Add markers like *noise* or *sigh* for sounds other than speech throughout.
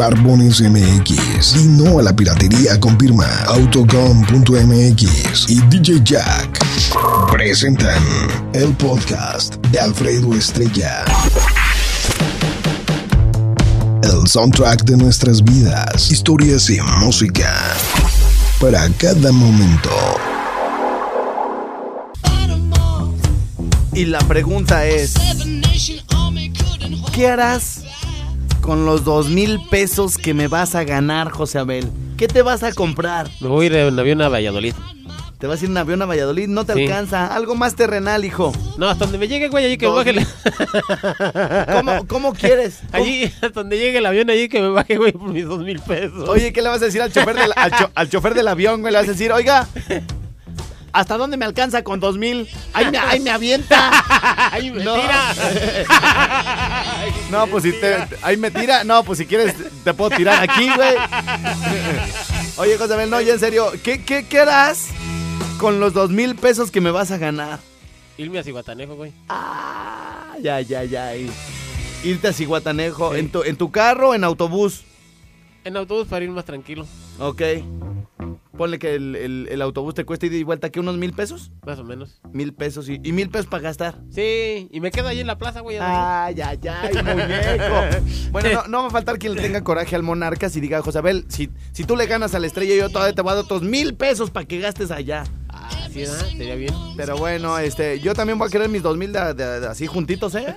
Barbones MX. Y no a la piratería con firma Autocom.mx y DJ Jack. Presentan el podcast de Alfredo Estrella. El soundtrack de nuestras vidas, historias y música. Para cada momento. Y la pregunta es, ¿qué harás con los dos mil pesos que me vas a ganar, José Abel? ¿Qué te vas a comprar? Me voy a ir en avión a Valladolid. Te vas a ir en avión a Valladolid, no te Sí. alcanza. Algo más terrenal, hijo. No, hasta donde me llegue, güey, allí que me baje. mil. ¿Cómo, cómo quieres? *laughs* ¿Cómo? Allí, hasta donde llegue el avión, allí que me baje, güey, por mis dos mil pesos. Oye, ¿qué le vas a decir al chofer del, al, cho- al chofer del avión, güey? Le vas a decir, oiga, ¿hasta dónde me alcanza con dos mil? ¡Ay, me, ay, me avienta! *laughs* ¡Ay, me No. tira! *laughs* No, pues si te, ahí me tira. No, pues si quieres, te puedo tirar aquí, güey. Oye, José Abel, no, ya en serio, ¿qué, qué, qué harás con los dos mil pesos que me vas a ganar? Irme a Cihuatanejo, güey. Ah, ya, ya, ya. Irte a Cihuatanejo, Sí. en, tu, en tu carro o en autobús. En autobús para ir más tranquilo, Ok. Ponle que el, el- el autobús te cuesta ida y vuelta, ¿qué? ¿Unos mil pesos? más o menos. Mil pesos y, y mil pesos para gastar. Sí, y me quedo allí en la plaza, güey. Ay, ay, ay, muñeco. Bueno, no, no va a faltar quien le tenga coraje al Monarcas y diga, José Abel, si, si tú le ganas a la estrella, yo todavía te voy a dar otros mil pesos para que gastes allá. Sí, ¿verdad? Sería bien. Pero bueno, este, yo también voy a querer mis dos mil de- de- de- así juntitos, ¿eh?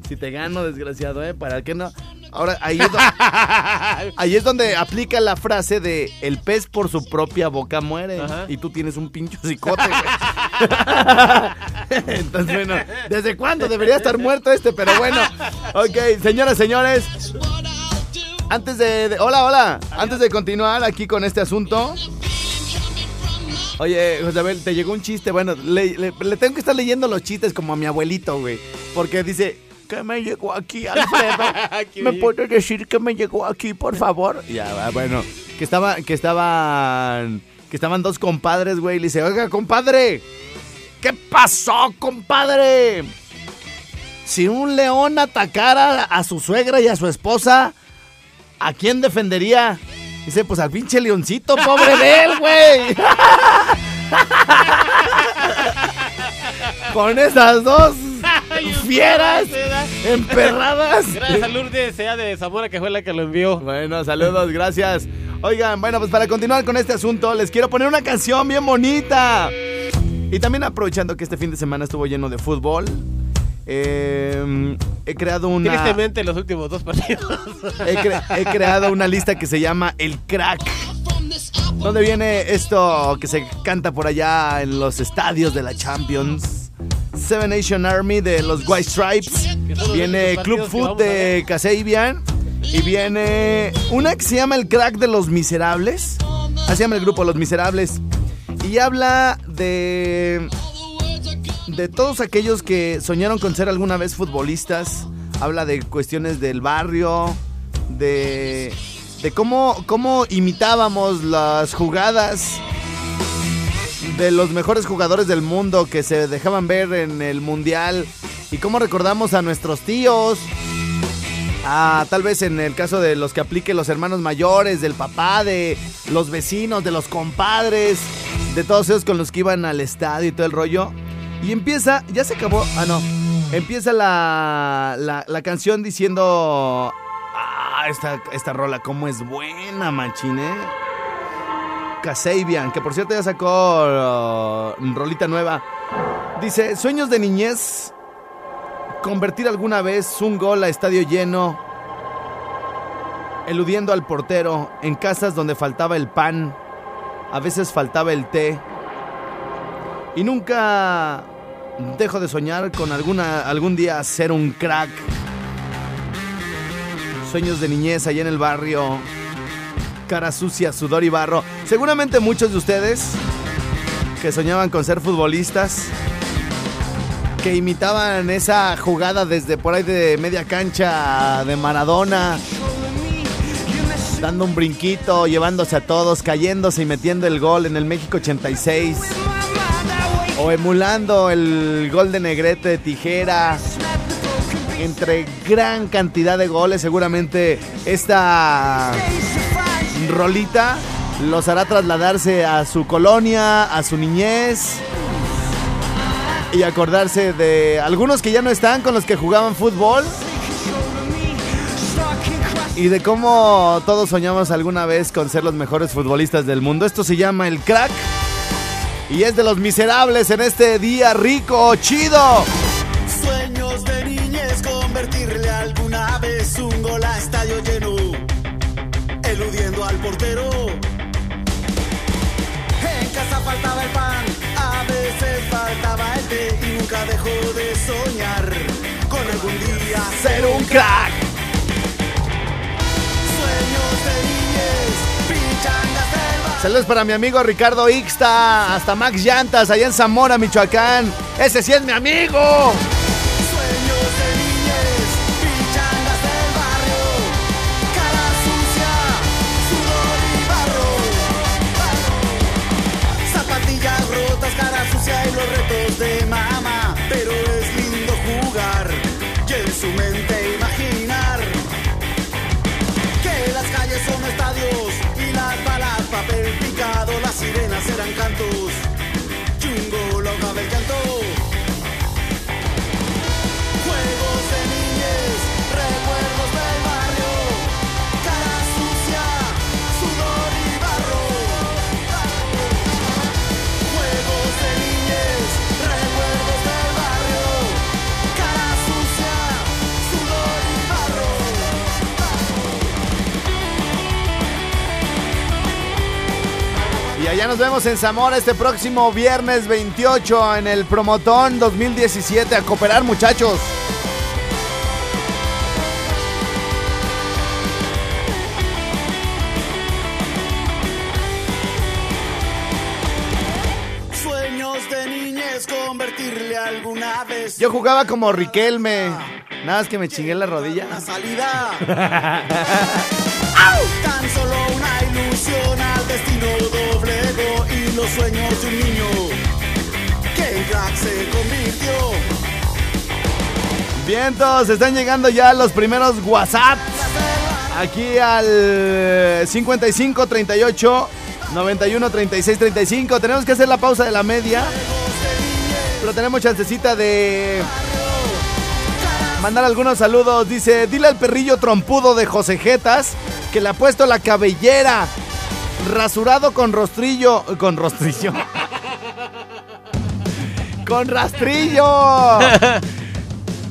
*laughs* Si te gano, desgraciado, ¿eh? ¿Para qué no? Ahora, ahí es, do- *laughs* ahí es donde aplica la frase de el pez por su propia boca muere. Ajá. Y tú tienes un pincho cicote, güey. *laughs* Entonces, bueno, ¿desde cuándo debería estar muerto este? Pero bueno, ok, señoras, señores. Antes de, de- Hola, hola. Antes de continuar aquí con este asunto. Oye, José Abel, te llegó un chiste. Bueno, le, le- le tengo que estar leyendo los chistes como a mi abuelito, güey. Porque dice, ¿qué me llegó aquí, Alfredo? *laughs* ¿Qué ¿Me puedes decir que me llegó aquí, por favor? Ya, va, bueno. Que estaba, que estaban, que estaban dos compadres, güey. y Le dice, oiga, compadre, ¿qué pasó, compadre? Si un león atacara a su suegra y a su esposa, ¿a quién defendería? Dice, pues al pinche leoncito, pobre de él, güey. *laughs* Con esas dos fieras emperradas. Gracias a Lourdes, sea de Zamora, que fue la que lo envió. Bueno, saludos, gracias. Oigan, bueno, pues para continuar con este asunto, les quiero poner una canción bien bonita. Y también aprovechando que este fin de semana estuvo lleno de fútbol, eh, he creado una... Tristemente, los últimos dos partidos. He, cre- he creado una lista que se llama El Crack. Donde viene esto que se canta por allá en los estadios de la Champions. Seven Nation Army de los White Stripes. Viene Club a de Kasabian. Y viene una que se llama El Crack de los Miserables. Así llama el grupo Los Miserables. Y habla de de todos aquellos que soñaron con ser alguna vez futbolistas. Habla de cuestiones del barrio, de, de cómo, cómo imitábamos las jugadas de los mejores jugadores del mundo que se dejaban ver en el mundial y cómo recordamos a nuestros tíos. Ah, tal vez en el caso de los que aplique los hermanos mayores, del papá, de los vecinos, de los compadres, de todos esos con los que iban al estadio y todo el rollo. Y empieza, ya se acabó, ah no, empieza la, la, canción diciendo, ah, esta, esta rola, cómo es buena, machín, eh. Que por cierto ya sacó uh, rolita nueva. Dice, sueños de niñez, convertir alguna vez un gol a estadio lleno, eludiendo al portero, en casas donde faltaba el pan, a veces faltaba el té. Y nunca dejo de soñar con alguna, algún día ser un crack. Sueños de niñez allá en el barrio. Cara sucia, sudor y barro. Seguramente muchos de ustedes que soñaban con ser futbolistas, que imitaban esa jugada desde por ahí de media cancha de Maradona, dando un brinquito, llevándose a todos, cayéndose y metiendo el gol en el México 86. O emulando el gol de Negrete de tijera. entre gran cantidad de goles. Seguramente esta rolita los hará trasladarse a su colonia, a su niñez y acordarse de algunos que ya no están con los que jugaban fútbol y de cómo todos soñamos alguna vez con ser los mejores futbolistas del mundo. Esto se llama el crack y es de los miserables en este día rico, chido. Sueños de niñez, convertirle alguna vez un gol a estadio lleno, eludiendo al portero. En casa faltaba el pan, a veces faltaba el té y nunca dejó de soñar con algún día Ser un crack. Saludos para mi amigo Ricardo Ixta, hasta Max Llantas, allá en Zamora, Michoacán. Ese sí es mi amigo. Allá nos vemos en Zamora este próximo viernes 28 en el Promotón 2017. A cooperar, muchachos. Sueños de niñez, convertirle alguna vez. Yo jugaba como Riquelme. Nada más que me chingué la rodilla. La salida. *laughs* Tan solo una ilusión al destino los sueños de un niño que se convirtió. Vientos, están llegando ya los primeros WhatsApp. Aquí al 55 38 91 36 35. Tenemos que hacer la pausa de la media. Pero tenemos chancecita de mandar algunos saludos. Dice, dile al perrillo trompudo de José Jetas que le ha puesto la cabellera. Rasurado con rostrillo. Con rostrillo. con rastrillo.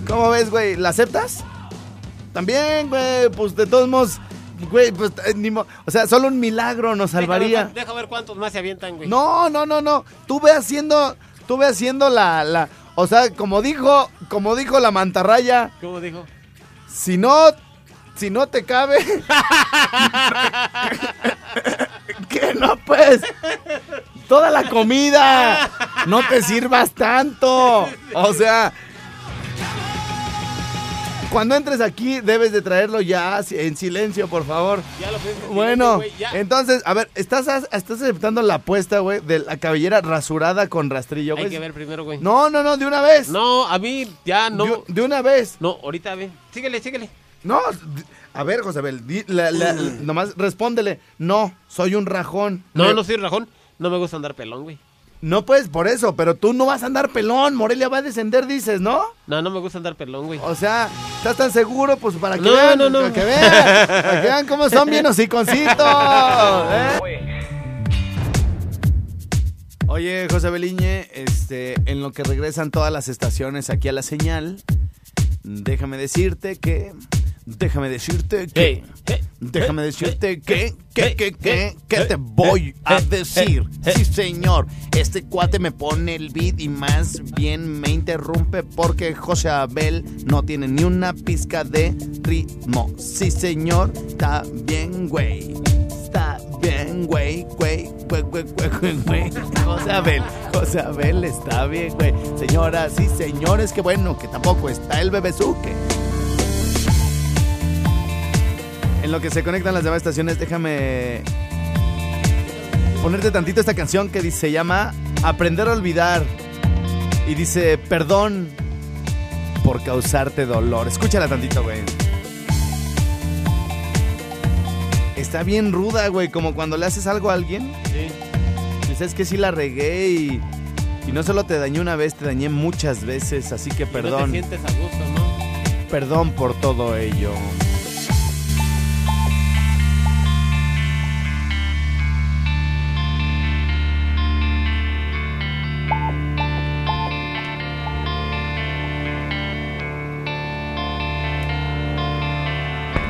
¿Cómo ves, güey? ¿La aceptas? También, güey. Pues de todos modos, güey, pues eh, ni mo- O sea, solo un milagro nos salvaría. Deja ver, deja ver cuántos más se avientan, güey. No, no, no, no. Tú ve haciendo, tú ve haciendo la, la, o sea, como dijo, como dijo la mantarraya, ¿Cómo dijo? si no, si no te cabe, *laughs* que no pues, toda la comida, no te sirvas tanto, o sea. Cuando entres aquí debes de traerlo ya en silencio, por favor. Ya lo Bueno, ya. entonces, a ver, ¿estás, estás aceptando la apuesta, güey, de la cabellera rasurada con rastrillo, Hay güey? que ver primero, güey. No, no, no, de una vez. No, a mí ya no. De, de una vez. No, ahorita ve. Síguele, síguele. No, a ver, Josabel, di- la- la- nomás respóndele. No, soy un rajón. No, Me- no soy rajón. No me gusta andar pelón, güey. No puedes por eso, pero tú no vas a andar pelón. Morelia va a descender, dices, ¿no? No, no me gusta andar pelón, güey. O sea, ¿estás tan seguro? Pues para que No, vean, no, no. para que vean, para que vean cómo son bien hociconcitos. ¿eh? Oye, José Beliñe, este, en lo que regresan todas las estaciones aquí a la señal, déjame decirte que, déjame decirte que, déjame decirte que, que, que, que, que te voy a decir. Sí, señor, este cuate me pone el beat y más bien me interrumpe porque José Abel no tiene ni una pizca de ritmo. Sí, señor, está bien, güey. Está bien, güey, güey, güey, güey, güey, güey, güey. José Abel, José Abel está bien, güey. Señoras y señores, que bueno, que tampoco está el bebezuque. En lo que se conectan las demás estaciones, déjame ponerte tantito esta canción que se llama Aprender a olvidar. Y dice, perdón por causarte dolor. Escúchala tantito, güey. Está bien ruda, güey, como cuando le haces algo a alguien. Sí. Dices que sí la regué y, y no solo te dañé una vez, te dañé muchas veces, así que No te perdón, sientes a gusto, ¿no? perdón por todo ello.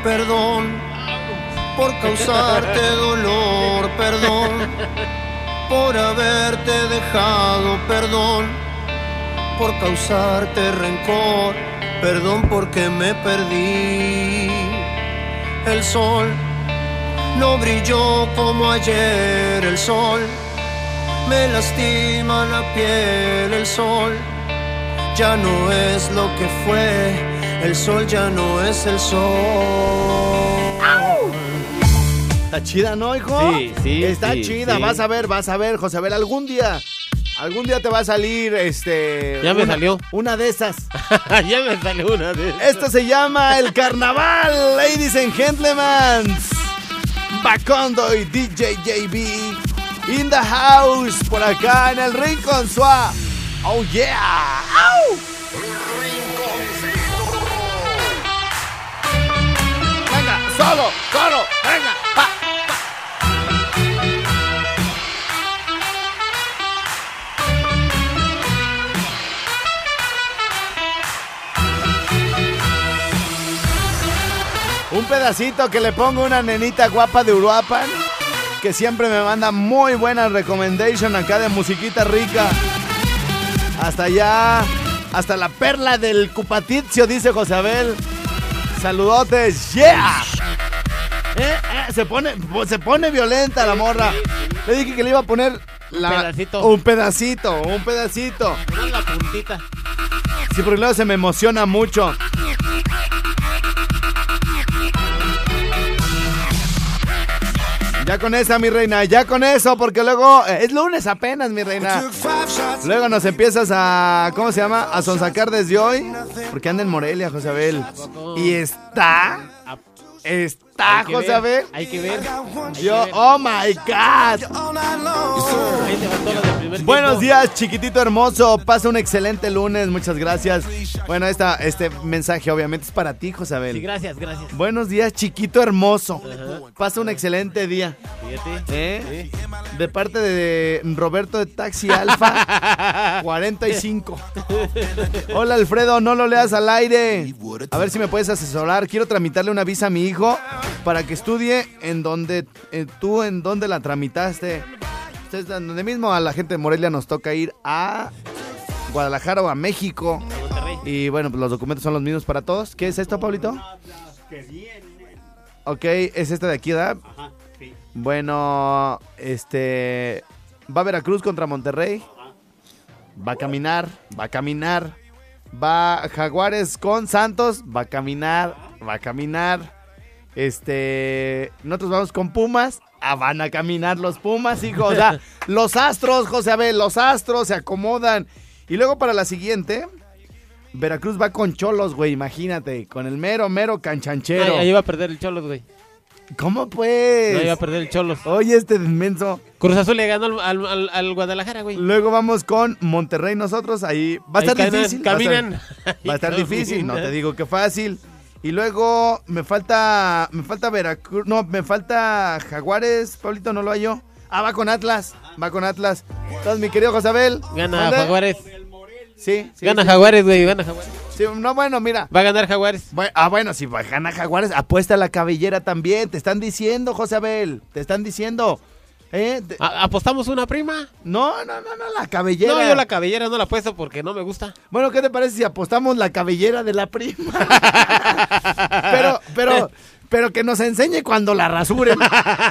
Perdón por causarte *laughs* dolor, perdón por haberte dejado, perdón por causarte rencor, perdón porque me perdí. El sol no brilló como ayer, el sol me lastima la piel, el sol ya no es lo que fue, el sol ya no es el sol. Está chida, ¿no, hijo? Sí, sí, Está sí, chida, sí. vas a ver, vas a ver, José, a ver, algún día, algún día te va a salir, este... Ya me una- salió. Una de esas. *laughs* ya me salió una de Esto se llama el carnaval, ladies and gentlemen. Bacondo y DJ JB in the house, por acá en el Rincón Suá. Oh yeah. ¡Au! Solo, solo, venga, pa. Un pedacito que le pongo a una nenita guapa de Uruapan que siempre me manda muy buena recommendation acá de musiquita rica. Hasta allá, hasta la perla del Cupatizio, dice José Abel. Saludotes, yeah. Eh, eh, se pone, se pone violenta la morra. Le dije que le iba a poner la- pedacito. un pedacito, un pedacito. La puntita. Sí, porque luego se me emociona mucho. Ya con esa, mi reina, ya con eso, porque luego eh, es lunes apenas, mi reina. Luego nos empiezas a, ¿cómo se llama? A sonsacar desde hoy, porque anda en Morelia, José Abel. Y está, está, hay que José ver, Abel. Hay que ver. Hay que Yo, ver. oh my God. Ahí te faltó la del primer Buenos tiempo. días, chiquitito hermoso. Pasa un excelente lunes, muchas gracias. Bueno, esta, este mensaje obviamente es para ti, Josabel. Sí, gracias, gracias. Buenos días, chiquito hermoso. Ajá. Pasa un excelente día. Fíjate. ¿eh? De parte de Roberto de Taxi Alfa *laughs* 45. Hola Alfredo, no lo leas al aire. A ver si me puedes asesorar. Quiero tramitarle una visa a mi hijo para que estudie en donde eh, tú en donde la tramitaste. Ustedes donde mismo a la gente de Morelia nos toca ir a Guadalajara o a México. Monterrey. Y bueno, pues los documentos son los mismos para todos. ¿Qué es esto, Pablito? Ok, es este de aquí, ¿verdad? Bueno, este. Va a Veracruz contra Monterrey. Va a caminar, va a caminar. Va Jaguares con Santos. Va a caminar, va a caminar. Este. Nosotros vamos con Pumas. Ah, van a caminar los Pumas, hijo. O sea, *laughs* los astros, José Abel, los astros se acomodan. Y luego para la siguiente. Veracruz va con Cholos, güey, imagínate. Con el mero, mero canchanchero. Ahí, ahí iba a perder el Cholos, güey. ¿Cómo pues? No iba a perder el Cholos. Oye, este inmenso. Cruz Azul le ganó al, al- al- al Guadalajara, güey. Luego vamos con Monterrey nosotros. Ahí va a estar caminan- difícil. Caminan. Va a *laughs* estar, va a estar difícil, no te digo que fácil. Y luego me falta, me falta Veracruz, no, me falta Jaguares, Pablito, no lo hallo. Ah, va con Atlas, va con Atlas. Entonces, mi querido Josabel. Gana. Jaguares. Sí, sí. Gana sí. Jaguares, güey. Gana Jaguares. Sí, no, bueno, mira. Va a ganar Jaguares. Ah, bueno, si va- gana Jaguares, apuesta a la cabellera también. Te están diciendo, Josabel. Te están diciendo. ¿Eh? ¿Apostamos una prima? No, no, no, no, la cabellera. No, yo la cabellera no la apuesto porque no me gusta. Bueno, ¿qué te parece si apostamos la cabellera de la prima? *laughs* pero, pero, pero que nos enseñe cuando la rasuren.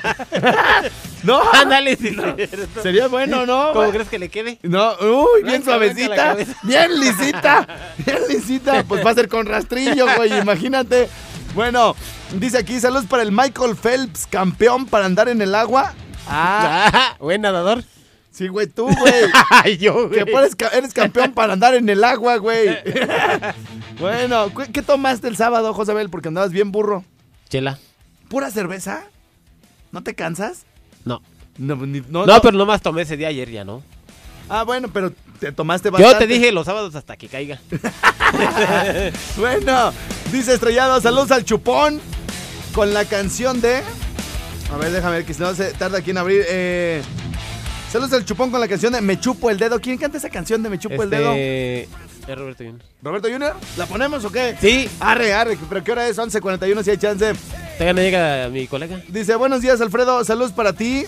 *laughs* *laughs* no, Ándale, es cierto. sería bueno, ¿no? ¿Cómo crees que le quede? No, uy, bien Blanca, suavecita, bien lisita, bien lisita. Pues va a ser con rastrillo, güey, imagínate. Bueno, dice aquí, saludos para el Michael Phelps, campeón para andar en el agua. Ah, *laughs* buen nadador. sí, güey, tú, güey. *laughs* Ay, yo, güey. Que eres, ca- eres campeón para andar en el agua, güey. *laughs* Bueno, ¿qué, qué tomaste el sábado, Josabel? Porque andabas bien burro. Chela. ¿Pura cerveza? ¿No te cansas? No. No, ni- no, No, no. pero nomás tomé ese día ayer ya, ¿no? Ah, bueno, pero te tomaste bastante. Yo te dije los sábados hasta que caiga. Bueno, dice Estrellado, saludos al chupón con la canción de... A ver, déjame ver que si no se tarda aquí en abrir. Eh... Saludos al chupón con la canción de Me chupo el dedo. ¿Quién canta esa canción de Me chupo el dedo? Este... Es Roberto Junior. ¿Roberto Junior? ¿La ponemos o qué? Sí. Arre, arre, pero ¿qué hora es? 11.41 si hay chance. Todavía no llega mi colega. Dice, buenos días Alfredo, saludos para ti.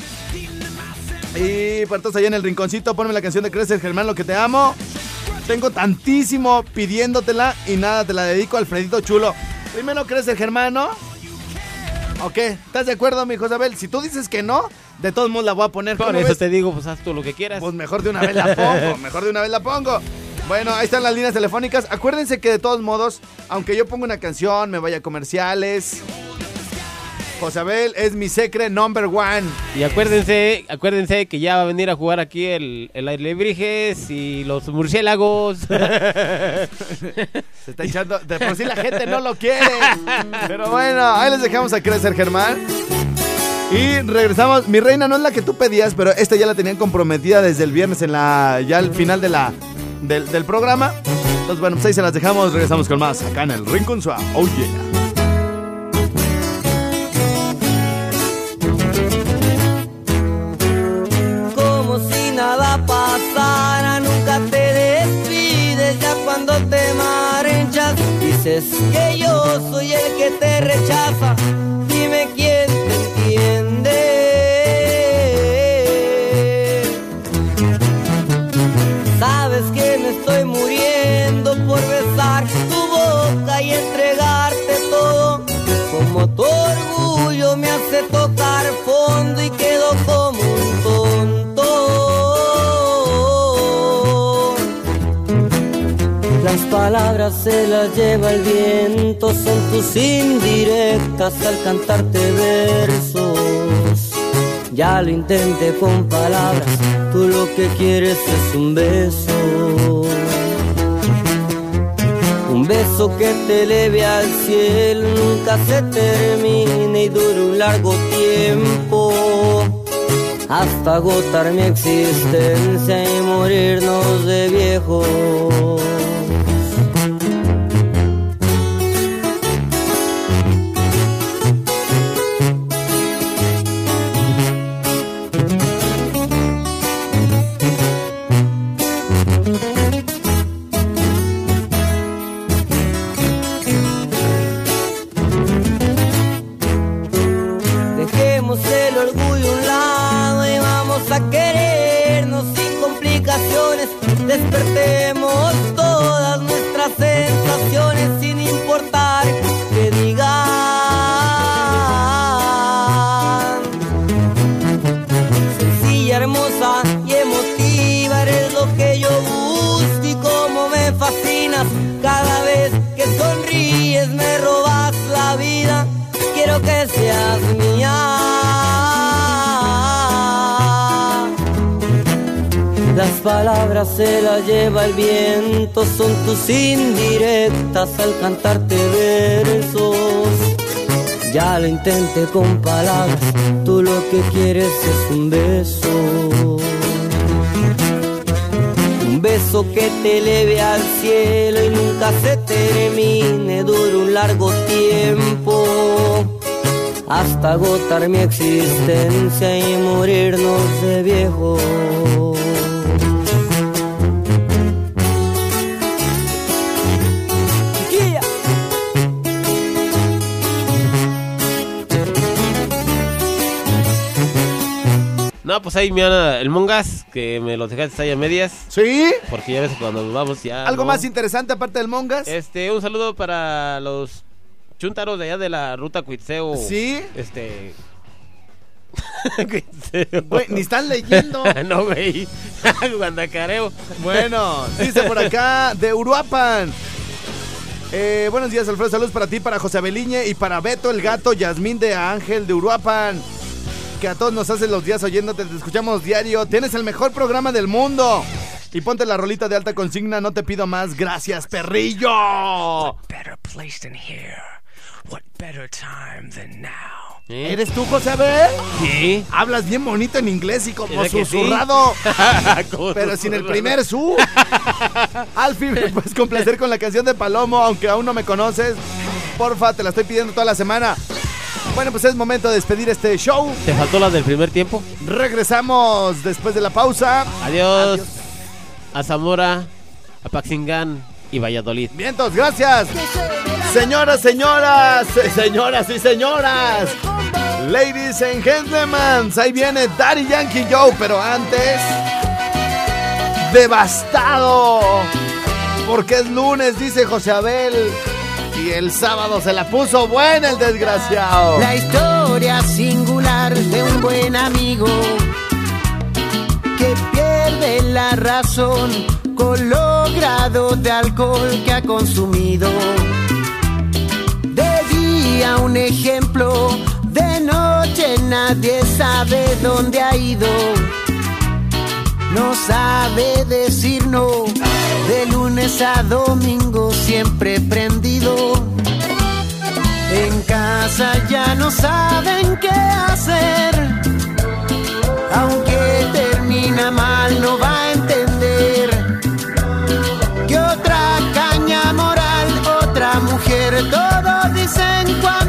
Y para todos allá en el rinconcito, ponme la canción de Crecer Germán, lo que te amo. Tengo tantísimo pidiéndotela y nada, te la dedico a Alfredito Chulo. Primero Crecer Germán, ¿no? ¿O qué? ¿Estás de acuerdo, mi Josabel? Si tú dices que no, de todos modos la voy a poner. Por ¿cómo eso ves? te digo, pues haz tú lo que quieras. Pues mejor de una vez la pongo, *laughs* mejor de una vez la pongo. Bueno, ahí están las líneas telefónicas. Acuérdense que de todos modos, aunque yo ponga una canción, me vaya a comerciales. Josabel es mi secret number one. Y acuérdense, acuérdense que ya va a venir a jugar aquí el, el Alebrijes y los murciélagos. *laughs* Se está echando. De por sí la gente no lo quiere. Pero bueno, ahí les dejamos a crecer, Germán. Y regresamos. Mi reina no es la que tú pedías, pero esta ya la tenían comprometida desde el viernes en la. ya al final de la. Del, del programa. Entonces, bueno, pues ahí se las dejamos. Regresamos con más acá en el Rincón Suave. Oh yeah. Que yo soy el que te rechaza, palabras se las lleva el viento, son tus indirectas al cantarte versos. Ya lo intenté con palabras, tú lo que quieres es un beso. Un beso que te eleve al cielo, nunca se termine y dure un largo tiempo. Hasta agotar mi existencia y morirnos de viejos. Quiero que seas mía. Las palabras se las lleva el viento, son tus indirectas al cantarte versos. Ya lo intenté con palabras, tú lo que quieres es un beso. Un beso que te eleve al cielo y nunca se termine, dure un largo tiempo. Hasta agotar mi existencia y morirnos de viejo. No, pues ahí me el Mongas, que me lo dejaste ahí a medias. ¿Sí? Porque ya ves que cuando nos vamos ya. ¿Algo ¿no? más interesante aparte del Mongas? Este, un saludo para los chuntaros de allá de la ruta Cuitseo. ¿Sí? Este. *laughs* Güey, ni están leyendo. *laughs* no, güey. *laughs* Guandacareo. Bueno, dice por acá de Uruapan. Eh, buenos días, Alfredo. Saludos para ti, para José Beliñe y para Beto el gato, Yasmín de Ángel de Uruapan. Que a todos nos hacen los días oyéndote, te escuchamos diario. Tienes el mejor programa del mundo. Y ponte la rolita de alta consigna, no te pido más. Gracias, perrillo. better place than here? What better time than now? ¿Eh? ¿Eres tú, José Abel? Sí. Hablas bien bonito en inglés y como susurrado. *laughs* Como Pero sin el primer su. *laughs* Alfie, me puedes complacer con la canción de Palomo, aunque aún no me conoces. Porfa, te la estoy pidiendo toda la semana. Bueno, pues es momento de despedir este show. ¿Te faltó la del primer tiempo? Regresamos después de la pausa. Adiós. A Zamora, a Paxingán y Valladolid. Vientos, gracias. Señoras, señoras, señoras y señoras. Ladies and gentlemen, ahí viene Daddy Yankee Joe, pero antes. Devastado. Porque es lunes, dice José Abel. Y el sábado se la puso buena el desgraciado. La historia singular de un buen amigo que pierde la razón con los grados de alcohol que ha consumido. Un ejemplo, de noche nadie sabe dónde ha ido. No sabe decir no, de lunes a domingo siempre prendido. En casa ya no saben qué hacer. Aunque termina mal, no va dicen cuando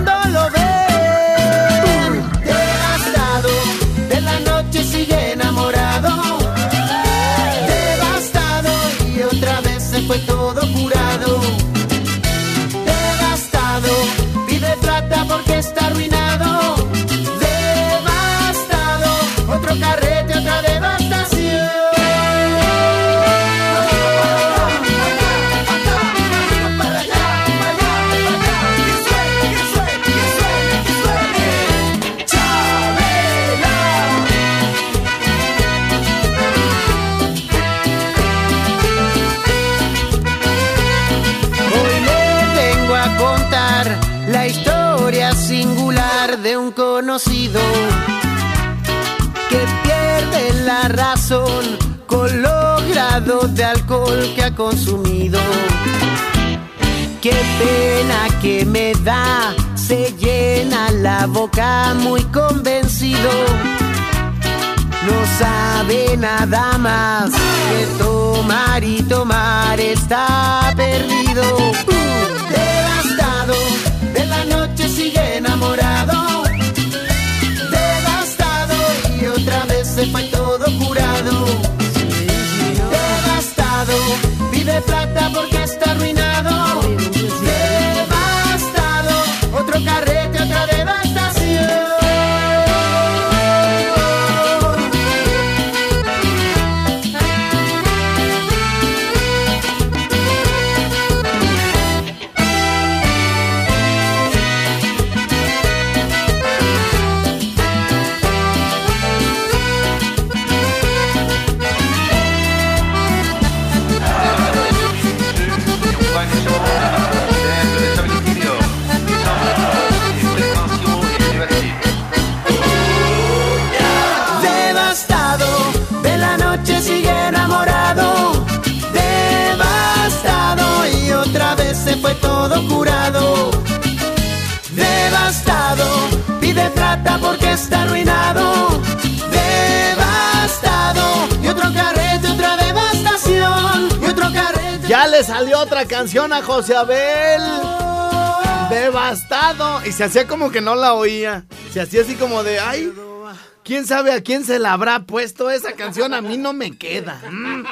de alcohol que ha consumido. Qué pena que me da, se llena la boca muy convencido no sabe nada más que tomar y tomar está perdido. Uh, devastado, de la noche sigue enamorado. Devastado y otra vez se fue todo pide plata porque está arruinado. Otra canción a José Abel. Devastado. Y se hacía como que no la oía. Se hacía así como de, ay, ¿quién sabe a quién se la habrá puesto esa canción? A mí no me queda. Mm.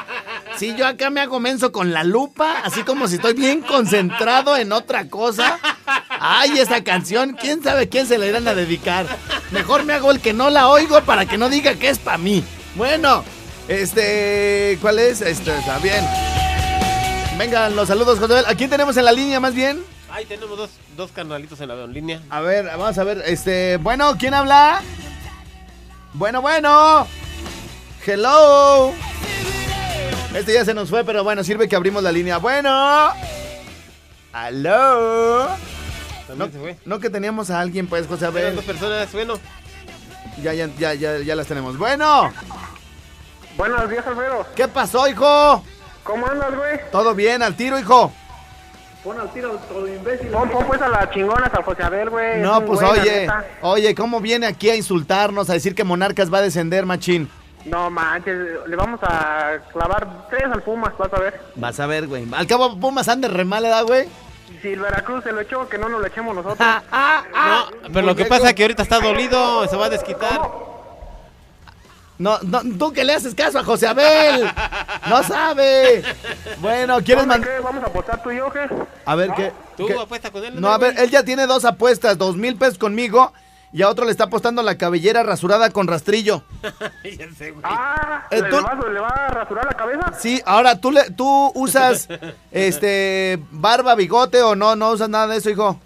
Sí, yo acá me hago menso con la lupa, así como si estoy bien concentrado en otra cosa. Ay, esa canción, ¿quién sabe quién se la irán a dedicar? Mejor me hago el que no la oigo para que no diga que es para mí. Bueno, este, ¿cuál es? Este, está bien. Vengan los saludos, José Abel. ¿A quién tenemos en la línea más bien? Ahí tenemos dos, dos canalitos en la en línea. A ver, vamos a ver, este, bueno, ¿quién habla? Bueno, bueno. Hello. Este ya se nos fue, pero bueno, sirve que abrimos la línea. Bueno. Aló. También No, se fue. no que teníamos a alguien, pues, José Eran Abel. dos personas, bueno. Ya, ya, ya, ya, ya las tenemos. Bueno. Buenos días, Alfredo. ¿Qué pasó, hijo? ¿Cómo andas, güey? ¿Todo bien? ¿Al tiro, hijo? Pon al tiro todo imbécil. Pon, pon pues a la chingona San José Abel, güey. No, pues oye, neta. oye, ¿cómo viene aquí a insultarnos, a decir que Monarcas va a descender, machín? No manches, le vamos a clavar tres al Pumas, vas a ver. Vas a ver, güey. Al cabo, Pumas ande re mal, ¿verdad, güey? Si el Veracruz se lo echó, que no nos lo echemos *laughs* nosotros. No, pero lo que pasa es que ahorita está dolido, se va a desquitar. No, no, tú que le haces caso a José Abel. No sabe. Bueno, ¿quieres ¿Dónde mandar? ¿Vamos a apostar tú y yo, qué? A ver, ¿qué? Tú qué? apuesta con él. No, a ver, él ya tiene dos apuestas, dos mil pesos conmigo y a otro le está apostando la cabellera rasurada con rastrillo. *laughs* Ah, Eh, ¿le, tú- va, ¿le va a rasurar la cabeza? Sí, ahora tú le, tú usas *laughs* este barba, bigote o no, no usas nada de eso, hijo.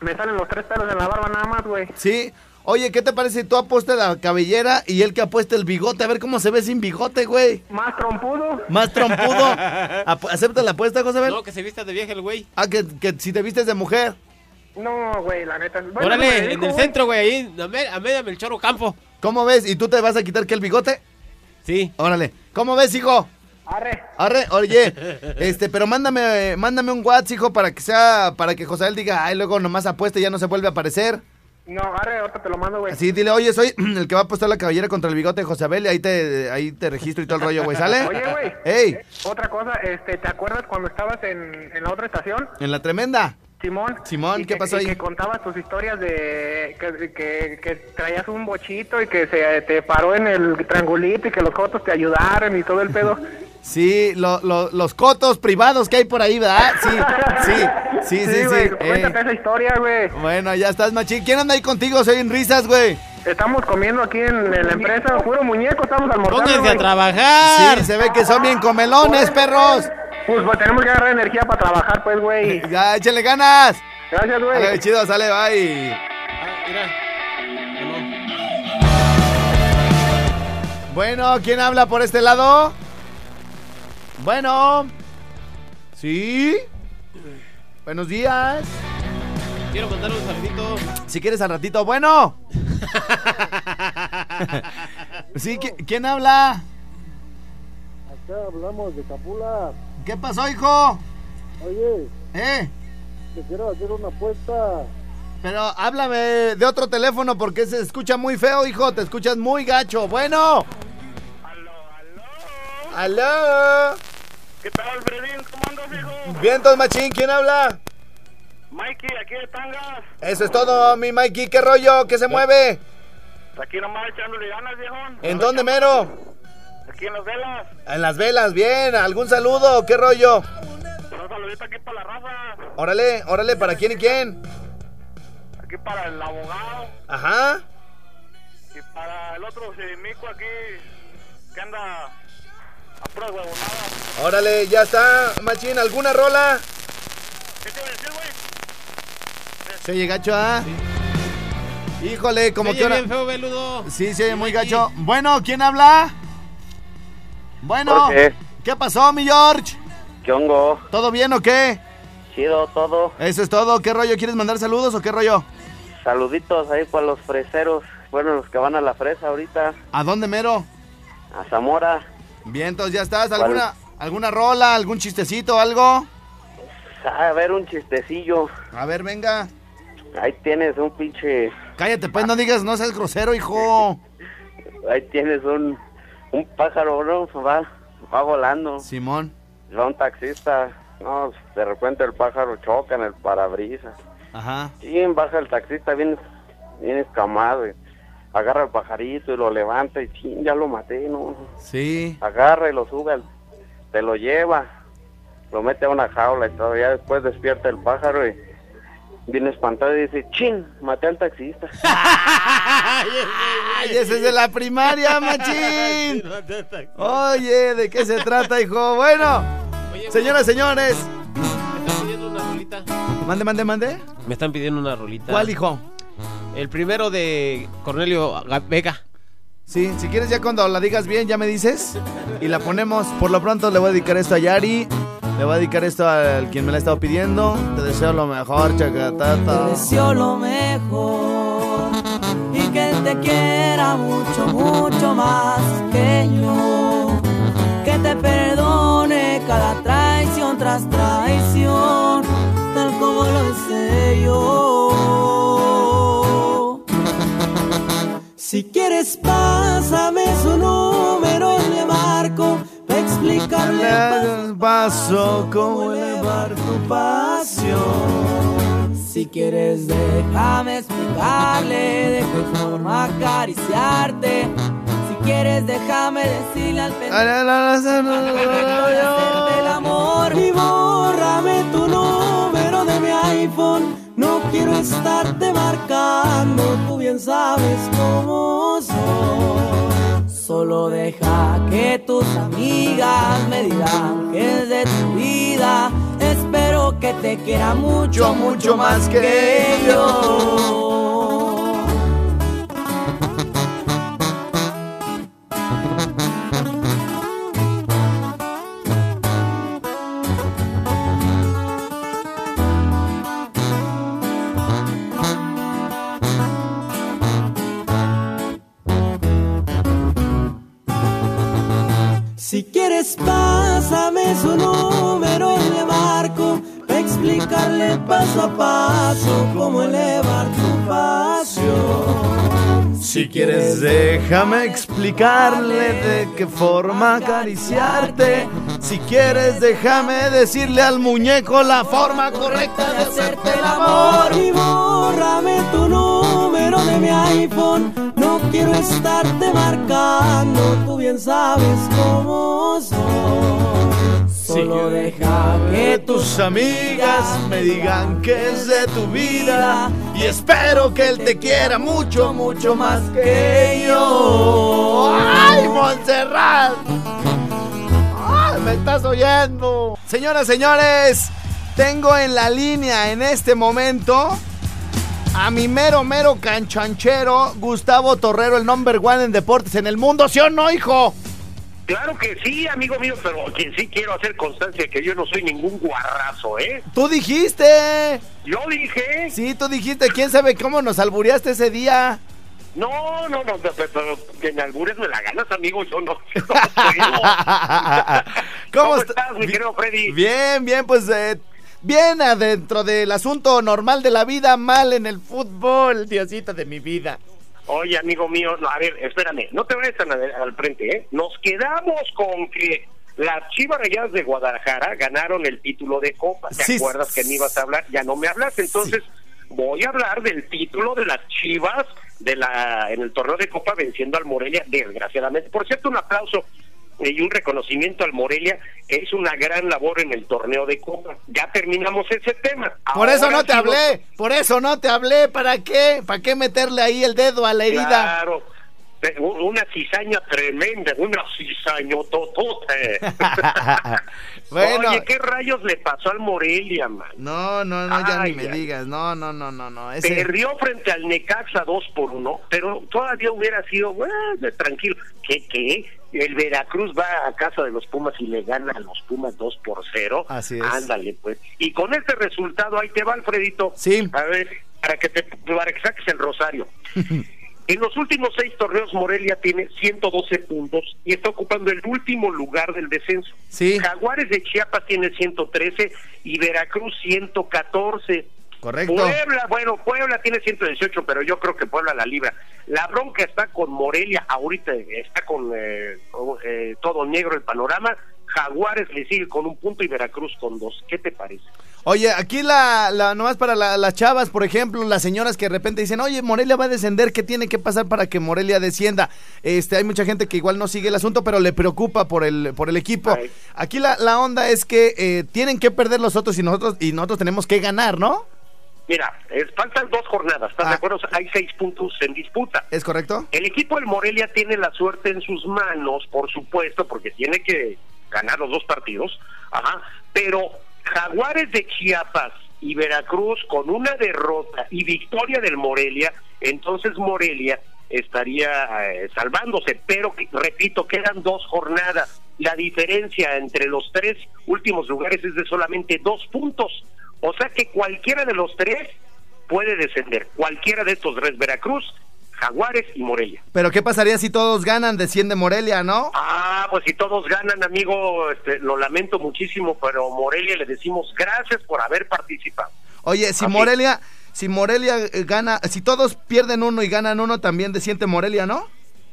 Me salen los tres pelos en la barba nada más, güey. Sí. Oye, ¿qué te parece si tú apuestas la cabellera y él que apuesta el bigote? A ver cómo se ve sin bigote, güey. Más trompudo. Más trompudo. *laughs* ¿Acepta la apuesta, José Abel? No, que se vista de vieja el güey. Ah, que, que si te vistes de mujer. No, güey, la neta. Bueno, Órale, dedico, en el güey. centro, güey, ahí, a me- a media Melchor Campo. ¿Cómo ves? ¿Y tú te vas a quitar que el bigote? Sí. Órale. ¿Cómo ves, hijo? Arre. Arre, oye, *laughs* este, pero mándame, mándame un WhatsApp, hijo, para que sea, para que José Abel diga, ay, luego nomás apuesta y ya no se vuelve a aparecer. No, arre, ahorita te lo mando, güey. Así, dile, oye, soy *clears throat* el que va a apostar la cabellera contra el bigote de José Abel y ahí te, ahí te registro y todo el rollo, güey, ¿sale? Oye, güey. ¡Ey! Otra cosa, este, ¿te acuerdas cuando estabas en, en la otra estación? En la tremenda. Simón. Simón, ¿qué que- pasó ahí? que contabas tus historias de que, que, que traías un bochito y que se te paró en el triangulito y que los cotos te ayudaron y todo el pedo. *laughs* Sí, lo- lo- los cotos privados que hay por ahí, ¿verdad? Sí, sí, sí, sí, sí. güey, eh. Cuéntate esa historia, güey. Bueno, ya estás, machín. ¿Quién anda ahí contigo? Soy en risas, güey. Estamos comiendo aquí en, en la empresa, puro muñeco, estamos almorzando. Pónganse a trabajar. Sí, se ve que son bien comelones, perros. Pues, pues, tenemos que agarrar energía para trabajar, pues, güey. *laughs* Ya, échale ganas. Gracias, güey. Dale, chido, sale, bye. Ah, mira. Bueno, ¿quién habla por este lado? Bueno. ¿Sí? Buenos días. Quiero mandar un saludito. Si quieres al ratito, bueno. *laughs* sí, ¿qui- ¿quién habla? Acá hablamos de Capula. ¿Qué pasó, hijo? Oye, ¿Eh? te quiero hacer una apuesta. Pero háblame de otro teléfono porque se escucha muy feo, hijo. Te escuchas muy gacho. Bueno. Aló. ¿Qué tal, Alfredín? ¿Cómo andas, hijo? Vientos, machín. ¿Quién habla? Mikey, aquí de Tangas. Eso es todo, mi Mikey. ¿Qué rollo? ¿Qué se mueve? Aquí nomás echándole ganas, viejón. ¿En dónde, mero? Aquí en las velas. En las velas, bien. ¿Algún saludo? ¿Qué rollo? Un saludito aquí para la raza. Órale, órale, ¿para quién y quién? Aquí para el abogado. Ajá. Y para el otro mico aquí que anda a pura huevonada. Órale, ya está, machín. ¿Alguna rola? ¿Qué te iba a decir, güey? Se oye gacho, ¿ah? Híjole, como que ahora... bien feo, veludo. Sí, se oye muy gacho. Bueno, ¿quién habla? Bueno, Jorge. ¿qué pasó, mi George? ¿Qué hongo? ¿Todo bien o qué? Chido todo. Eso es todo. ¿Qué rollo? ¿Quieres mandar saludos o qué rollo? Saluditos ahí para los freseros. Bueno, los que van a la fresa ahorita. ¿A dónde, mero? A Zamora. Bien, entonces ya estás. ¿Alguna, alguna rola, algún chistecito, algo? A ver, un chistecillo. A ver, venga. Ahí tienes un pinche... Cállate, pues, no digas, no seas grosero, hijo. *laughs* Ahí tienes un, un pájaro, ¿no? Va, va volando. Simón. Va un taxista. No, de repente el pájaro choca en el parabrisas. Ajá. Sí, baja el taxista bien, bien escamado. y agarra el pajarito y lo levanta y ching, ya lo maté, ¿no? Sí. Agarra y lo sube, al- te lo lleva, lo mete a una jaula y todavía después despierta el pájaro y viene espantado y dice, chin, maté al taxista. *laughs* Ay, ese es de la primaria, *laughs* machín. Oye, ¿de qué se trata, hijo? Bueno, señoras, señores. Me están pidiendo una rolita. Mande, mande, mande. Me están pidiendo una rolita. ¿Cuál, hijo? El primero de Cornelio Vega. Sí, si quieres ya cuando la digas bien ya me dices y la ponemos. Por lo pronto le voy a dedicar esto a Yari, le voy a dedicar esto al quien me la ha estado pidiendo. Te deseo lo mejor, chacatata. Te deseo lo mejor y que te quiera mucho, mucho más que yo. Que te perdone cada traición tras traición, tal como lo hice yo si quieres, pásame su número y le marco para explicarle Le paso cómo elevar tu pasión. Si quieres, déjame explicarle de qué forma acariciarte. Si quieres, déjame decirle al pendejo el amor y bórrame tu número de mi iPhone. No quiero estarte marcando, tú bien sabes cómo soy. Solo deja que tus amigas me digan que es de tu vida. Espero que te quiera mucho, mucho más que yo. Si quieres, pásame su número y le marco para explicarle paso a paso cómo elevar tu pasión. Si quieres, déjame explicarle de qué forma acariciarte. Si quieres, déjame decirle al muñeco la forma correcta de hacerte el amor. y bórrame tu número de mi iPhone. Quiero estarte marcando, tú bien sabes cómo soy. Solo deja que tus amigas me digan que es de tu vida y espero que él te quiera mucho, mucho más que yo. ¡Ay, Montserrat! ¡Ay, me estás oyendo! Señoras, señores, tengo en la línea en este momento a mi mero, mero canchanchero, Gustavo Torrero, el number one en deportes en el mundo, ¿sí o no, hijo? Claro que sí, amigo mío, pero quien sí quiero hacer constancia que yo no soy ningún guarrazo, ¿eh? Tú dijiste. Yo dije. Sí, tú dijiste. ¿Quién sabe cómo nos albureaste ese día? No, no, no, pero, que me albures me la ganas, amigo, yo no. yo no *laughs* ¿Cómo, ¿Cómo est- estás, mi querido Freddy? Bien, bien, pues eh, bien adentro del asunto normal de la vida, mal en el fútbol, Diosito de mi vida. Oye, amigo mío, no, a ver, espérame, no te vayas tan al, frente, ¿eh? Nos quedamos con que las Chivas Rayadas de Guadalajara ganaron el título de Copa. ¿Te Sí, acuerdas que me ibas a hablar? Ya no me hablas, entonces voy a hablar del título de las Chivas de la en el torneo de Copa venciendo al Morelia, desgraciadamente. Por cierto, un aplauso y un reconocimiento al Morelia, es una gran labor en el torneo de Copa. Ya terminamos ese tema. Por eso no te sí hablé, por eso no te hablé, ¿para qué? ¿Para qué meterle ahí el dedo a la herida? Claro. Eh, Una cizaña tremenda, una cizaña totote. *laughs* Bueno. Oye, ¿qué rayos le pasó al Morelia, man? No, no, no, ya Ay, ni me digas, no, no, no, no, no. Ese... Perdió frente al Necaxa 2 por 1, pero todavía hubiera sido, bueno, tranquilo. ¿Qué, qué? El Veracruz va a casa de los Pumas y le gana a los Pumas 2 por 0. Así es. Ándale, pues. Y con este resultado, ahí te va, Alfredito. Sí. A ver, para que, te, para que saques el rosario. *laughs* En los últimos seis torneos, Morelia tiene 112 puntos y está ocupando el último lugar del descenso. Sí. Jaguares de Chiapas tiene 113 y Veracruz 114. Correcto. Puebla, bueno, Puebla tiene 118, pero yo creo que Puebla la libra. La bronca está con Morelia, ahorita está con eh, con, eh, todo negro el panorama. Jaguares le sigue con un punto y Veracruz con dos. ¿Qué te parece? Oye, aquí la, la nomás para la- las chavas, por ejemplo, las señoras que de repente dicen, oye, Morelia va a descender, ¿qué tiene que pasar para que Morelia descienda? Este, hay mucha gente que igual no sigue el asunto, pero le preocupa por el, por el equipo. Ay. Aquí la, la onda es que eh, tienen que perder los otros y nosotros, y nosotros tenemos que ganar, ¿no? Mira, es- faltan dos jornadas, ¿estás Ah. de acuerdo? Hay seis puntos en disputa. ¿Es correcto? El equipo del Morelia tiene la suerte en sus manos, por supuesto, porque tiene que ganar los dos partidos. Ajá. Pero Jaguares de Chiapas y Veracruz con una derrota y victoria del Morelia, entonces Morelia estaría eh, salvándose. Pero repito, quedan dos jornadas. La diferencia entre los tres últimos lugares es de solamente dos puntos. O sea que cualquiera de los tres puede descender. Cualquiera de estos tres, Veracruz, Jaguares y Morelia. Pero ¿qué pasaría si todos ganan? Desciende Morelia, ¿no? Ah, pues si todos ganan, amigo, este, lo lamento muchísimo, pero Morelia le decimos gracias por haber participado. Oye, si Así. Morelia, si Morelia gana, si todos pierden uno y ganan uno, también desciende Morelia, ¿no?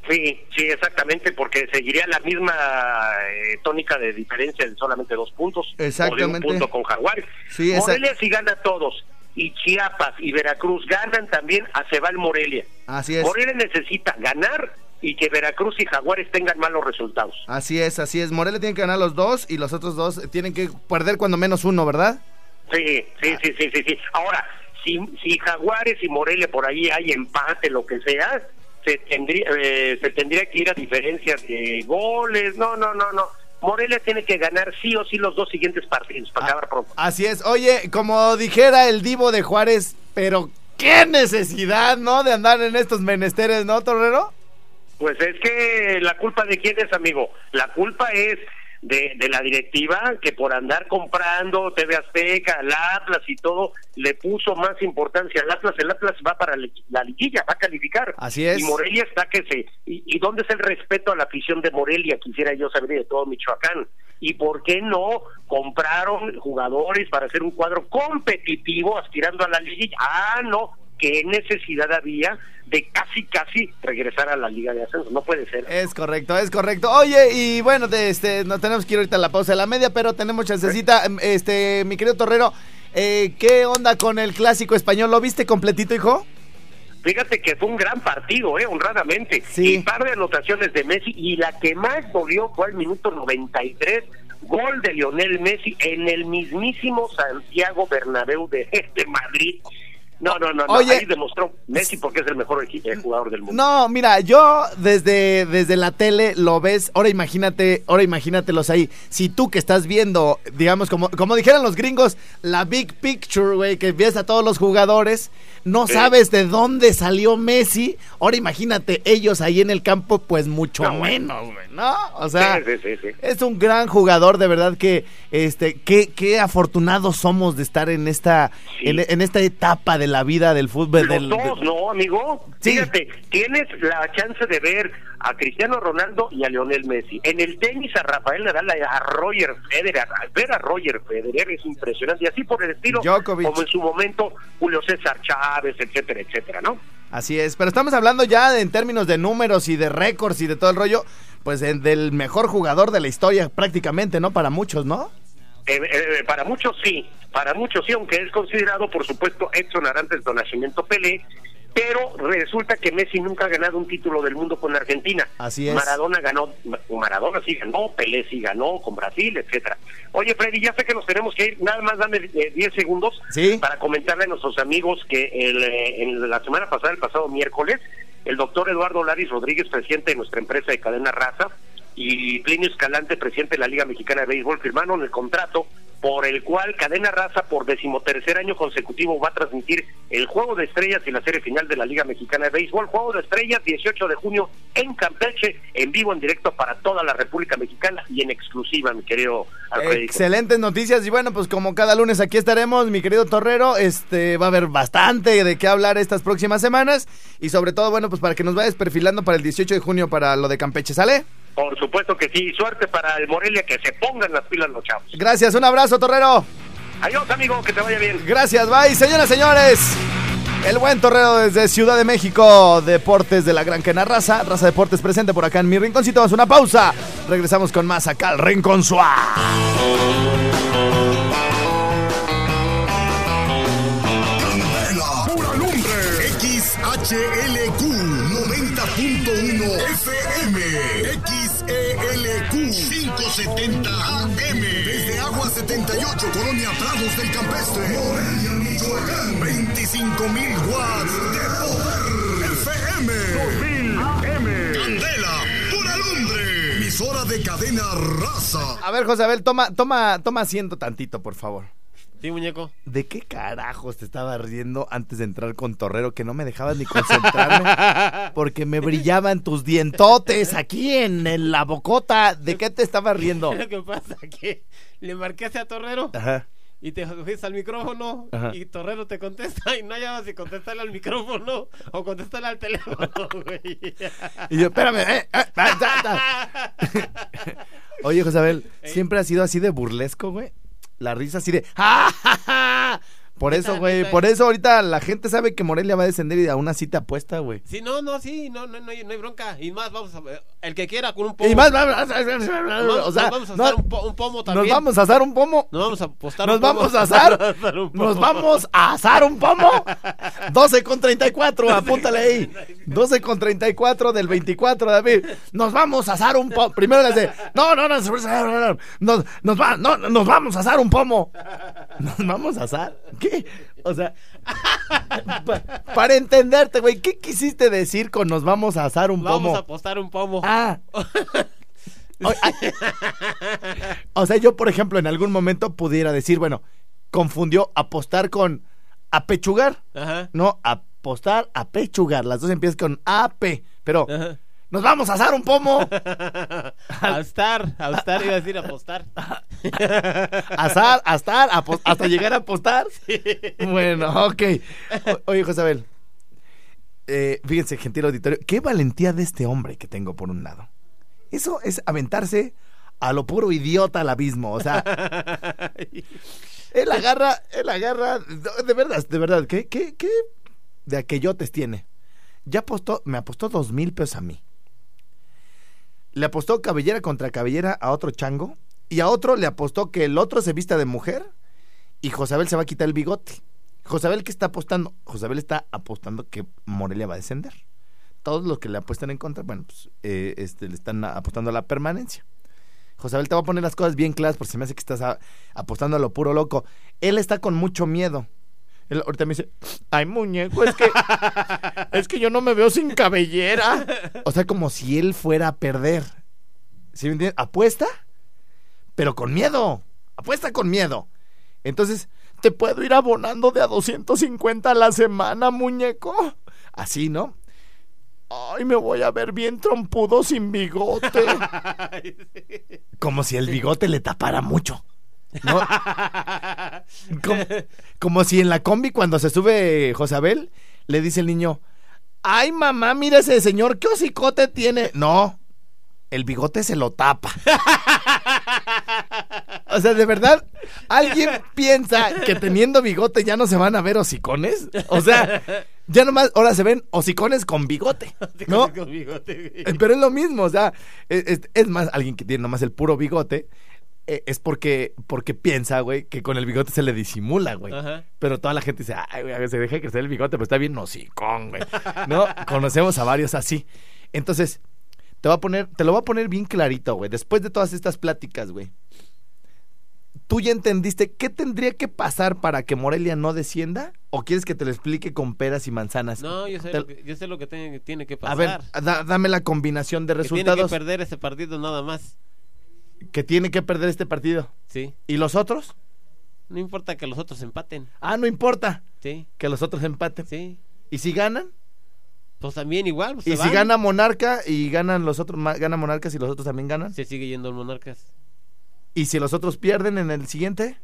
Sí, sí, exactamente, porque seguiría la misma eh, tónica de diferencia de solamente dos puntos. Exactamente. O de un punto con Jaguares. Sí, Morelia si gana todos y Chiapas y Veracruz ganan también, a se va el Morelia. Así es. Morelia necesita ganar y que Veracruz y Jaguares tengan malos resultados. Así es, así es. Morelia tiene que ganar los dos y los otros dos tienen que perder cuando menos uno, ¿verdad? Sí, sí, sí, sí, sí, sí. Ahora, si, si Jaguares y Morelia por ahí hay empate, lo que sea, se tendría, eh, se tendría que ir a diferencias de goles. No, no, no, no. Morelia tiene que ganar sí o sí los dos siguientes partidos para acabar pronto. Así es. Oye, como dijera el divo de Juárez, pero qué necesidad, ¿no? De andar en estos menesteres, ¿no, Torrero? Pues es que la culpa de quién es, amigo. La culpa es de, de la directiva que por andar comprando TV Azteca, el Atlas y todo, le puso más importancia al Atlas. El Atlas va para la la liguilla, va a calificar. Así es. Y Morelia está que se... ¿Y, y dónde es el respeto a la afición de Morelia? Quisiera yo saber de todo Michoacán. ¿Y por qué no compraron jugadores para hacer un cuadro competitivo aspirando a la liguilla? Ah, no. ¿Qué necesidad había de casi, casi regresar a la Liga de Ascenso? No puede ser. Es correcto, es correcto. Oye, y bueno, de este, no tenemos que ir ahorita a la pausa de la media, pero tenemos chancecita. Este, mi querido Torrero, eh, ¿qué onda con el clásico español? ¿Lo viste completito, hijo? Fíjate que fue un gran partido, eh, honradamente. Y un par de anotaciones de Messi. Y la que más dolió fue al minuto 93, gol de Lionel Messi en el mismísimo Santiago Bernabéu de este Madrid. No, no, no, no. Oye. ahí demostró Messi porque es el mejor eh, jugador del mundo. No, mira, yo desde, desde la tele lo ves, ahora imagínate, ahora imagínatelos ahí. Si tú que estás viendo, digamos, como, como dijeran los gringos, la big picture, güey, que ves a todos los jugadores, no Sí. sabes de dónde salió Messi, ahora imagínate ellos ahí en el campo, pues mucho No, menos, güey, ¿no? O sea, Sí, sí, sí, es un gran jugador, de verdad que, este, qué, qué afortunados somos de estar en esta, en, en esta etapa de la vida del fútbol. Los del, dos, ¿no, amigo? Fíjate, tienes la chance de ver a Cristiano Ronaldo y a Lionel Messi. En el tenis a Rafael Nadal, a Roger Federer. Ver a Roger Federer es impresionante. Y así por el estilo, Djokovic. como en su momento Julio César Chávez, etcétera, etcétera, ¿no? Así es, pero estamos hablando ya en términos de números y de récords y de todo el rollo, pues en- del mejor jugador de la historia prácticamente, ¿no? Para muchos, ¿no? Eh, eh, para muchos sí, para muchos sí, aunque es considerado, por supuesto, Edson Arantes do Nascimento Pelé, pero resulta que Messi nunca ha ganado un título del mundo con Argentina. Así es. Maradona ganó, Maradona sí ganó, Pelé sí ganó con Brasil, etcétera. Oye, Freddy, ya sé que nos tenemos que ir, nada más dame eh, 10 segundos Sí. para comentarle a nuestros amigos que el, eh, en la semana pasada, el pasado miércoles, el doctor Eduardo Laris Rodríguez, presidente de nuestra empresa de cadena Raza, y Plinio Escalante, presidente de la Liga Mexicana de Béisbol, firmaron el contrato por el cual Cadena Raza por decimotercer año consecutivo va a transmitir el Juego de Estrellas y la serie final de la Liga Mexicana de Béisbol. Juego de Estrellas, 18 de junio en Campeche, en vivo, en directo para toda la República Mexicana y en exclusiva, mi querido Alfredo. Excelentes noticias y bueno, pues como cada lunes aquí estaremos, mi querido Torrero, este va a haber bastante de qué hablar estas próximas semanas y sobre todo, bueno, pues para que nos vayas perfilando para el 18 de junio para lo de Campeche, ¿sale? Por supuesto que sí. Suerte para el Morelia, que se pongan las pilas los chavos. Gracias, un abrazo, Torrero. Adiós, amigo, que te vaya bien. Gracias, bye, señoras, señores. El buen torrero desde Ciudad de México, Deportes de la Gran Quena Raza. Raza Deportes presente por acá en mi rinconcito. Vamos a una pausa. Regresamos con más acá al Rincón Suá. 570 AM. Desde Agua 78, Colonia Prados del Campestre. Morelia, Michoacán. 25.000 watts de poder. FM. 2000 AM. Candela. Pura lumbre. Emisora de cadena raza. A ver, José Abel, toma, toma, toma asiento tantito, por favor. Sí, muñeco. ¿De qué carajos te estaba riendo antes de entrar con Torrero que no me dejabas ni concentrarme? *laughs* Porque me brillaban tus dientotes aquí en, en la bocota. ¿De qué te estabas riendo? *laughs* Lo que pasa que le marqué a Torrero Ajá. y te fuiste al micrófono Ajá. y Torrero te contesta y no hayabas si contestarle al micrófono o contestarle al teléfono, *laughs* güey. Y yo, espérame, eh, eh, ah, ta, ta. Oye, José Abel, ¿siempre ha sido así de burlesco, güey? La risa así de ¡Ja, ja, ja! Por eso, güey, por eso ahorita la gente sabe que Morelia va a descender y aún así te apuesta, güey. Sí, no, no, sí, no, no, no, hay, no hay bronca. Y más, vamos a el que quiera con un pomo. Y más, Nos o sea, vamos a no- hacer un, po- un pomo también. nos vamos a asar un pomo. Nos vamos a apostar Nos un pomo. vamos a asar. *laughs* Nos vamos a asar un pomo. *laughs* 12 con 34, apúntale ahí. 12 con 34 del 24, David. Nos vamos a asar un pomo. Primero les de, no, no, no, no, nos, nos, va- no, nos vamos a asar un pomo. Nos vamos a asar. ¿Qué? O sea, pa- para entenderte, güey, ¿qué quisiste decir con nos vamos a asar un Vamos pomo? a apostar un pomo. Ah. O, ay, o sea, yo, por ejemplo, en algún momento pudiera decir, bueno, confundió apostar con apechugar. Ajá. No, apostar, apechugar. Las dos empiezan con AP. Pero Ajá. nos vamos a asar un pomo. *laughs* A estar, a estar, iba a decir apostar. *laughs* Asar, astar, apo- hasta llegar a apostar. *laughs* Bueno, ok. O- oye, Josabel. Eh, fíjense, gentil auditorio, qué valentía de este hombre que tengo por un lado. Eso es aventarse a lo puro idiota al abismo. O sea, él agarra, él agarra, de verdad, de verdad, ¿qué, qué, qué de aquellotes tiene? Ya apostó, me apostó dos mil pesos a mí. Le apostó cabellera contra cabellera a otro chango y a otro le apostó que el otro se vista de mujer y Josabel se va a quitar el bigote. Josabel, ¿qué está apostando? Josabel está apostando que Morelia va a descender. Todos los que le apuestan en contra, bueno, pues eh, este, le están apostando a la permanencia. Josabel te va a poner las cosas bien claras porque se me hace que estás a- apostando a lo puro loco. Él está con mucho miedo. Él ahorita me dice, ay muñeco, es que, *laughs* es que yo no me veo sin cabellera. O sea, como si él fuera a perder. ¿Sí me entiendes? Apuesta, pero con miedo. Apuesta con miedo. Entonces, te puedo ir abonando de a 250 a la semana, muñeco. Así, ¿no? Ay, me voy a ver bien trompudo sin bigote. *laughs* Como si el bigote le tapara mucho. ¿no? Como, como si en la combi cuando se sube Josabel, le dice el niño, ay mamá, mira ese señor, ¿qué hocicote tiene? No, el bigote se lo tapa. *laughs* O sea, de verdad, ¿alguien piensa que teniendo bigote ya no se van a ver hocicones? O sea, ya nomás, ahora se ven hocicones con bigote, ¿no? Con bigote, Pero es lo mismo, o sea, es, más, alguien que tiene nomás el puro bigote, eh, es porque, porque piensa, güey, que con el bigote se le disimula, güey. Ajá. Pero toda la gente dice, ay, güey, se deja crecer el bigote, pero está bien hocicón, güey. ¿No? *laughs* Conocemos a varios así. Entonces, te, va a poner, te lo voy a poner bien clarito, güey. Después de todas estas pláticas, güey. ¿Tú ya entendiste qué tendría que pasar para que Morelia no descienda? ¿O quieres que te lo explique con peras y manzanas? No, yo sé, Te- lo que, yo sé lo que tiene, tiene que pasar. a ver, da- dame la combinación de que tiene resultados que perder ese partido nada más. que tiene que perder este partido. Sí. ¿Y los otros? No importa que los otros empaten. Ah, no importa Sí. que los otros empaten. Sí. ¿Y si ganan? Pues también igual. pues ¿Y se si van. gana Monarca y ganan los otros, gana Monarcas y los otros también ganan? Se sigue yendo el Monarcas. ¿Y si los otros pierden en el siguiente?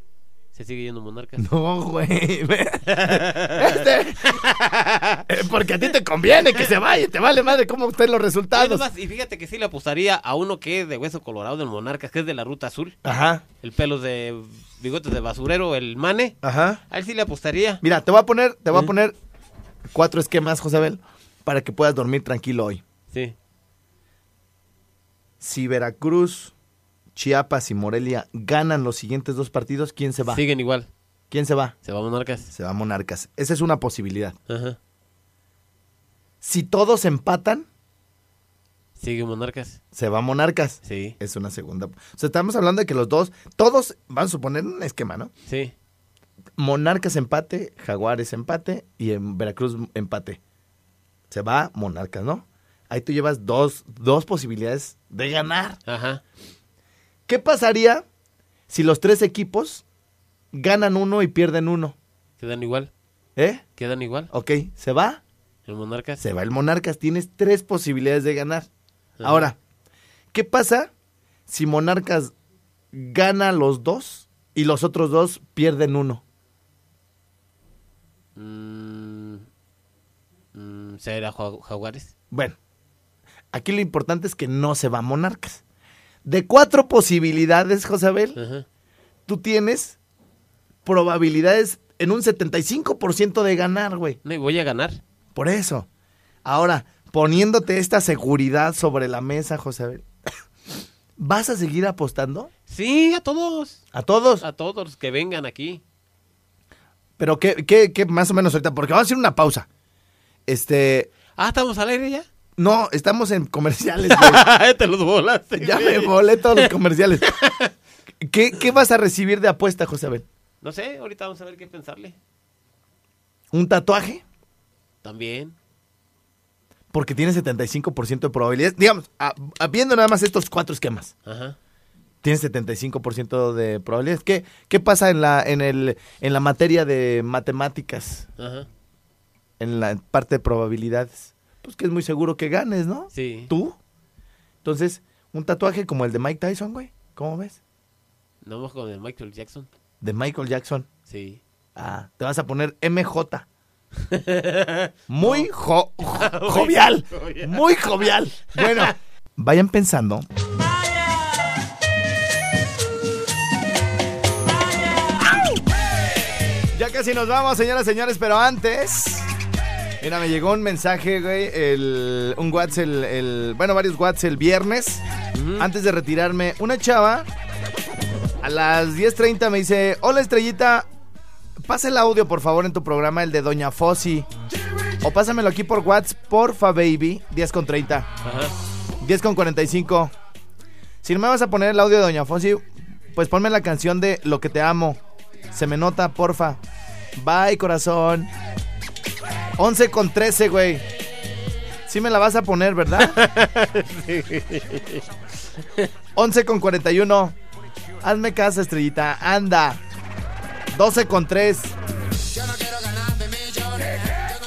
Se sigue yendo Monarcas. No, güey. *laughs* Este, eh, Porque a ti te conviene que se vaya, te vale madre cómo estén los resultados. y fíjate que sí le apostaría a uno que es de hueso colorado del Monarcas, que es de la ruta azul. Ajá, El pelo de bigotes de basurero, el Mane. ajá. A él sí le apostaría. Mira, te voy a poner, te voy a ¿Eh? poner cuatro esquemas, Josabel, para que puedas dormir tranquilo hoy. Sí. Si Veracruz, Chiapas y Morelia ganan los siguientes dos partidos, ¿quién se va? Siguen igual. ¿Quién se va? Se va Monarcas. Se va Monarcas. Esa es una posibilidad. Ajá. Si todos empatan, Sigue Monarcas. se va Monarcas. Sí. Es una segunda. O sea, estamos hablando de que los dos, todos van a suponer un esquema, ¿no? Sí. Monarcas empate, Jaguares empate y en Veracruz empate. Se va Monarcas, ¿no? Ahí tú llevas dos, dos posibilidades de ganar. Ajá. ¿Qué pasaría si los tres equipos ganan uno y pierden uno? Quedan igual. ¿Eh? Quedan igual. Ok, ¿se va? El Monarcas. Se va el Monarcas. Tienes tres posibilidades de ganar. Ajá. Ahora, ¿qué pasa si Monarcas gana los dos y los otros dos pierden uno? Mm, mm, ¿Será Jagu- Jaguares? Bueno, aquí lo importante es que no se va Monarcas. De cuatro posibilidades, Josabel, Ajá. tú tienes probabilidades en un 75% de ganar, güey. No, y voy a ganar. Por eso. Ahora, poniéndote esta seguridad sobre la mesa, José Abel, *coughs* ¿vas a seguir apostando? Sí, a todos. ¿A todos? A todos los que vengan aquí. Pero qué, qué, qué más o menos ahorita, porque vamos a hacer una pausa. Este. Ah, ¿estamos al aire ya? No, estamos en comerciales. *laughs* Te los volaste. Ya güey. me volé todos los comerciales. *laughs* ¿Qué, qué vas a recibir de apuesta, José Abel? No sé, ahorita vamos a ver qué pensarle. ¿Un tatuaje? También. Porque tiene 75% de probabilidades. Digamos, a- a- viendo nada más estos cuatro esquemas. Ajá. Tiene 75% de probabilidades. ¿Qué, qué pasa en la, en, el, en la materia de matemáticas? Ajá. En la parte de probabilidades. Pues que es muy seguro que ganes, ¿no? Sí. ¿Tú? Entonces, un tatuaje como el de Mike Tyson, güey. ¿Cómo ves? No vamos con el Michael Jackson. De Michael Jackson. Sí. Ah, te vas a poner MJ. *laughs* Muy jo- *laughs* jo- jovial. Muy jovial. Bueno, vayan pensando. Ya casi nos vamos, señoras y señores, pero antes. Mira, me llegó un mensaje, güey, el, un WhatsApp, el, el- bueno, varios WhatsApp el viernes, antes de retirarme. Una chava, a las 10.30 me dice, hola estrellita, pasa el audio, por favor, en tu programa, el de Doña Fossi. O pásamelo aquí por WhatsApp, porfa, baby, 10 con 30. Ajá. 10 con 45. Si no me vas a poner el audio de Doña Fossi, pues ponme la canción de Lo que te amo. Se me nota, porfa. Bye, corazón. 11 con 13, güey. Sí me la vas a poner, ¿verdad? *laughs* 11 con 41. Hazme caso, estrellita. Anda. 12 con 3.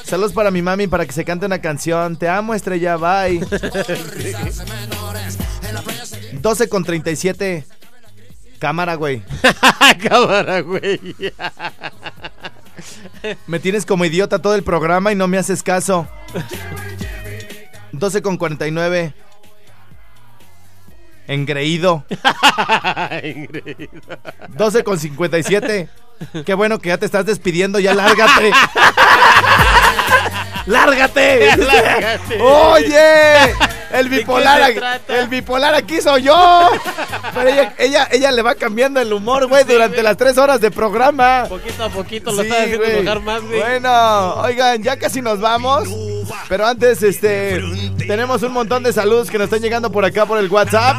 Saludos para mi mami para que se cante una canción. Te amo, estrella. Bye. 12 con 37. Cámara, güey. *laughs* Cámara, güey. *laughs* Me tienes como idiota todo el programa y no me haces caso. 12 con 49. Engreído. *laughs* 12 con 57. Qué bueno que ya te estás despidiendo, ya lárgate. *laughs* ¡Lárgate! Lárgate. ¡Oye! El ¿De qué bipolar, aquí- el bipolar aquí soy yo. Pero ella, ella, ella le va cambiando el humor, güey, durante las tres horas de programa. Poquito a poquito lo Sí, estás haciendo enojar más, güey. Bueno, oigan, ya casi nos vamos. Pero antes, este, tenemos un montón de saludos que nos están llegando por acá por el WhatsApp.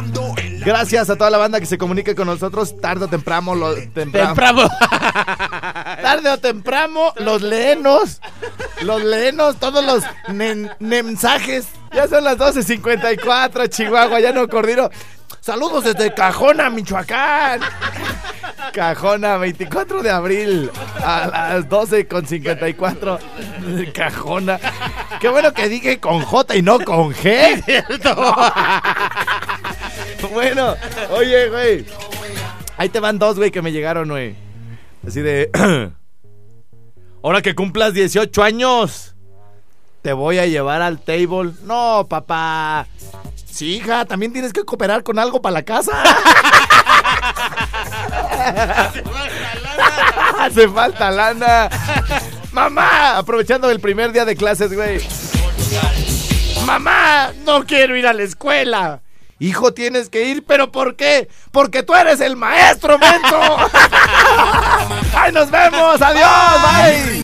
Gracias a toda la banda que se comunica con nosotros tarde o temprano. Lo, temprano. Temprano. *laughs* Tarde o temprano, los lenos, los lenos, todos los mensajes. Ya son las 12.54, Chihuahua, ya no coordino. Saludos desde Cajona, Michoacán. Cajona, 24 de abril a las 12.54. Cajona. Qué bueno que dije con J y no con G. *laughs* bueno, oye, güey. Ahí te van dos, güey, que me llegaron, güey. Así de... *clears throat* Ahora que cumplas 18 años, te voy a llevar al table. No, papá. Sí, hija, también tienes que cooperar con algo para la casa. *laughs* Hace falta lana. Mamá, aprovechando el primer día de clases, güey. Mamá, no quiero ir a la escuela. Hijo, tienes que ir, pero ¿por qué? Porque tú eres el maestro, mento. ¡Ay, *laughs* nos vemos! ¡Adiós! ¡Bye!